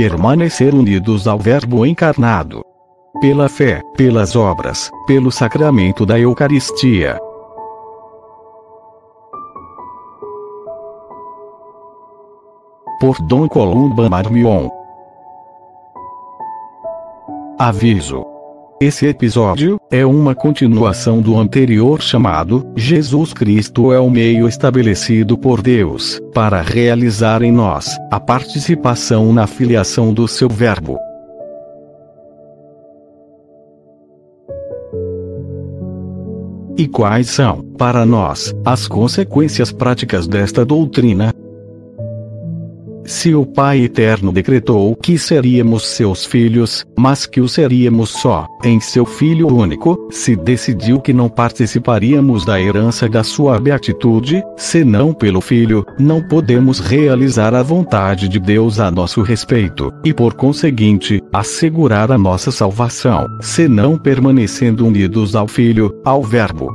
permanecer unidos ao Verbo encarnado. Pela fé, pelas obras, pelo sacramento da Eucaristia. Por Dom Columba Marmion. Aviso. Esse episódio é uma continuação do anterior chamado Jesus Cristo é o meio estabelecido por Deus para realizar em nós a participação na filiação do seu Verbo. E quais são, para nós, as consequências práticas desta doutrina? Se o Pai Eterno decretou que seríamos seus filhos, mas que o seríamos só, em seu Filho único, se decidiu que não participaríamos da herança da sua beatitude, senão pelo Filho, não podemos realizar a vontade de Deus a nosso respeito, e por conseguinte, assegurar a nossa salvação, senão permanecendo unidos ao Filho, ao Verbo.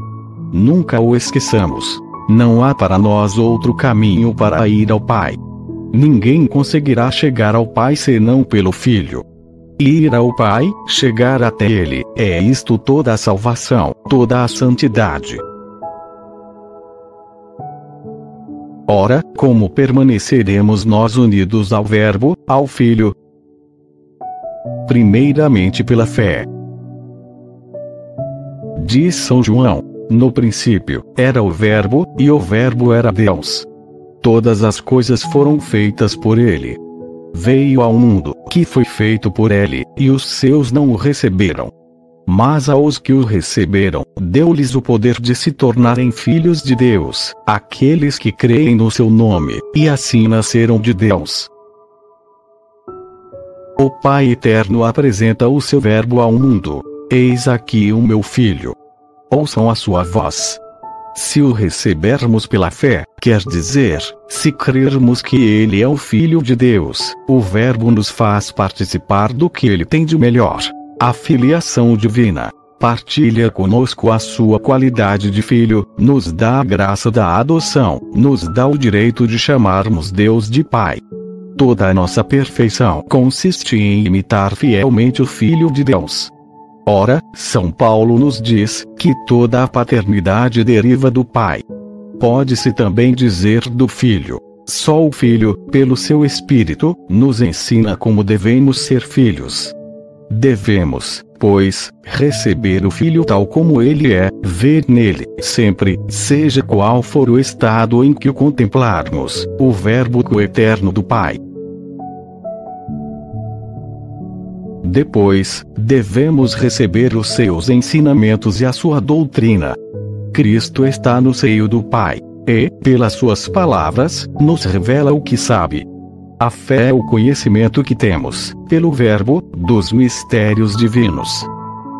Nunca o esqueçamos. Não há para nós outro caminho para ir ao Pai. Ninguém conseguirá chegar ao Pai senão pelo Filho. Ir ao Pai, chegar até Ele, é isto toda a salvação, toda a santidade. Ora, como permaneceremos nós unidos ao Verbo, ao Filho? Primeiramente pela fé. Diz São João: No princípio, era o Verbo, e o Verbo era Deus. Todas as coisas foram feitas por ele. Veio ao mundo, que foi feito por ele, e os seus não o receberam. Mas aos que o receberam, deu-lhes o poder de se tornarem filhos de Deus, aqueles que creem no seu nome, e assim nasceram de Deus. O Pai Eterno apresenta o seu Verbo ao mundo. Eis aqui o meu filho. Ouçam a sua voz. Se o recebermos pela fé, quer dizer, se crermos que ele é o Filho de Deus, o Verbo nos faz participar do que ele tem de melhor a filiação divina. Partilha conosco a sua qualidade de filho, nos dá a graça da adoção, nos dá o direito de chamarmos Deus de Pai. Toda a nossa perfeição consiste em imitar fielmente o Filho de Deus. Ora, São Paulo nos diz que toda a paternidade deriva do Pai. Pode-se também dizer do Filho. Só o Filho, pelo seu Espírito, nos ensina como devemos ser filhos. Devemos, pois, receber o Filho tal como ele é, ver nele, sempre, seja qual for o estado em que o contemplarmos, o Verbo coeterno do Pai. Depois, devemos receber os seus ensinamentos e a sua doutrina. Cristo está no seio do Pai, e, pelas suas palavras, nos revela o que sabe. A fé é o conhecimento que temos, pelo Verbo, dos mistérios divinos.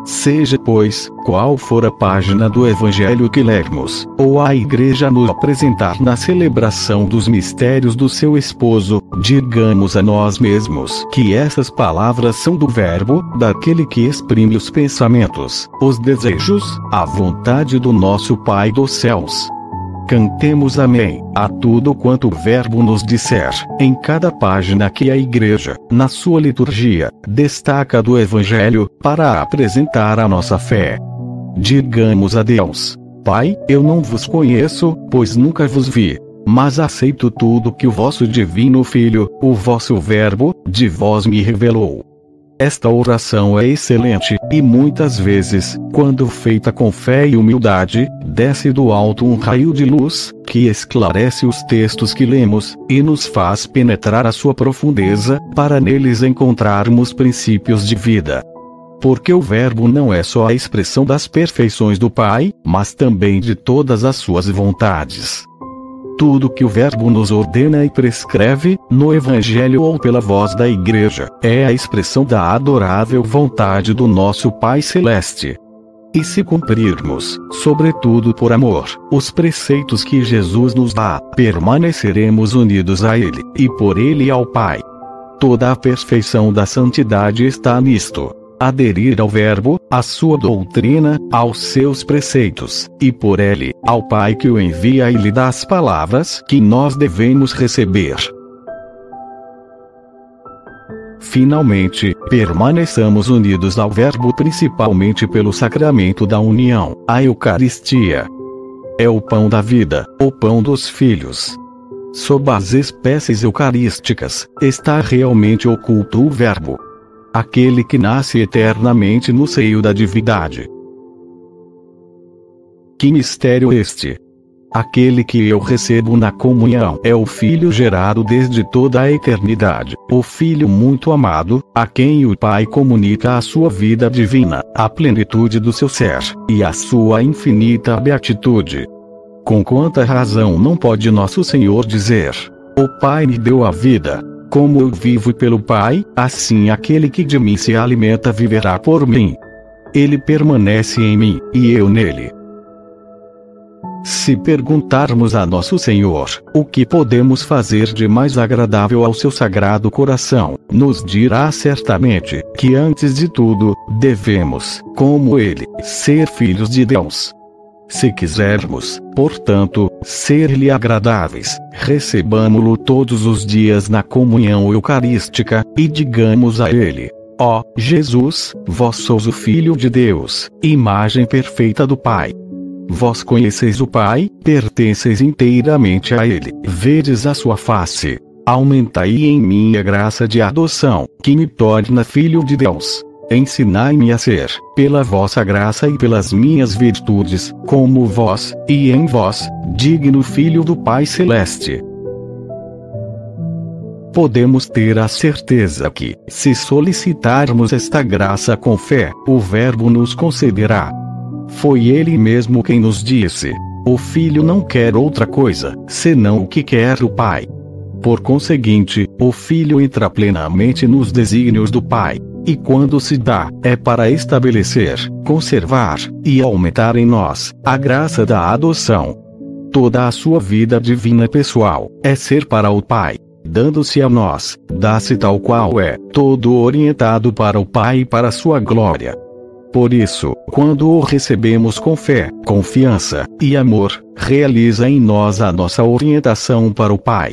Seja, pois, qual for a página do Evangelho que lermos, ou a Igreja nos apresentar na celebração dos mistérios do seu esposo, digamos a nós mesmos que essas palavras são do Verbo, daquele que exprime os pensamentos, os desejos, a vontade do nosso Pai dos céus. Cantemos Amém a tudo quanto o Verbo nos disser, em cada página que a Igreja, na sua liturgia, destaca do Evangelho, para apresentar a nossa fé. Digamos a Deus: Pai, eu não vos conheço, pois nunca vos vi. Mas aceito tudo que o vosso Divino Filho, o vosso Verbo, de vós me revelou. Esta oração é excelente, e muitas vezes, quando feita com fé e humildade, desce do alto um raio de luz, que esclarece os textos que lemos, e nos faz penetrar a sua profundeza, para neles encontrarmos princípios de vida. Porque o Verbo não é só a expressão das perfeições do Pai, mas também de todas as suas vontades. Tudo que o Verbo nos ordena e prescreve, no Evangelho ou pela voz da Igreja, é a expressão da adorável vontade do nosso Pai Celeste. E se cumprirmos, sobretudo por amor, os preceitos que Jesus nos dá, permaneceremos unidos a Ele, e por Ele ao Pai. Toda a perfeição da santidade está nisto aderir ao Verbo, à sua doutrina, aos seus preceitos, e por ele, ao Pai que o envia e lhe dá as palavras que nós devemos receber. Finalmente, permaneçamos unidos ao Verbo principalmente pelo sacramento da união, a Eucaristia. É o pão da vida, o pão dos filhos. Sob as espécies eucarísticas, está realmente oculto o Verbo. Aquele que nasce eternamente no seio da divindade. Que mistério este! Aquele que eu recebo na comunhão é o Filho gerado desde toda a eternidade, o Filho muito amado, a quem o Pai comunica a sua vida divina, a plenitude do seu ser, e a sua infinita beatitude. Com quanta razão não pode nosso Senhor dizer: O Pai me deu a vida. Como eu vivo pelo Pai, assim aquele que de mim se alimenta viverá por mim. Ele permanece em mim, e eu nele. Se perguntarmos a Nosso Senhor, o que podemos fazer de mais agradável ao seu sagrado coração, nos dirá certamente, que antes de tudo, devemos, como Ele, ser filhos de Deus. Se quisermos, portanto, ser-lhe agradáveis, recebamo-lo todos os dias na comunhão eucarística, e digamos a Ele: Ó oh, Jesus, vós sois o Filho de Deus, imagem perfeita do Pai. Vós conheceis o Pai, pertenceis inteiramente a Ele, vedes a sua face. Aumentai em mim a graça de adoção, que me torna filho de Deus. Ensinai-me a ser, pela vossa graça e pelas minhas virtudes, como vós, e em vós, digno filho do Pai Celeste. Podemos ter a certeza que, se solicitarmos esta graça com fé, o Verbo nos concederá. Foi ele mesmo quem nos disse: O filho não quer outra coisa, senão o que quer o pai. Por conseguinte, o filho entra plenamente nos desígnios do pai. E quando se dá, é para estabelecer, conservar e aumentar em nós a graça da adoção. Toda a sua vida divina pessoal é ser para o Pai, dando-se a nós, dá-se tal qual é, todo orientado para o Pai e para sua glória. Por isso, quando o recebemos com fé, confiança e amor, realiza em nós a nossa orientação para o Pai.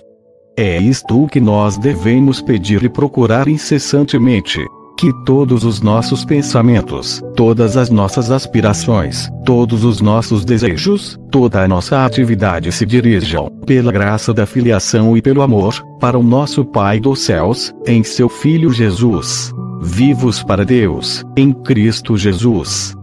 É isto que nós devemos pedir e procurar incessantemente. Que todos os nossos pensamentos, todas as nossas aspirações, todos os nossos desejos, toda a nossa atividade se dirijam, pela graça da filiação e pelo amor, para o nosso Pai dos céus, em seu Filho Jesus vivos para Deus, em Cristo Jesus.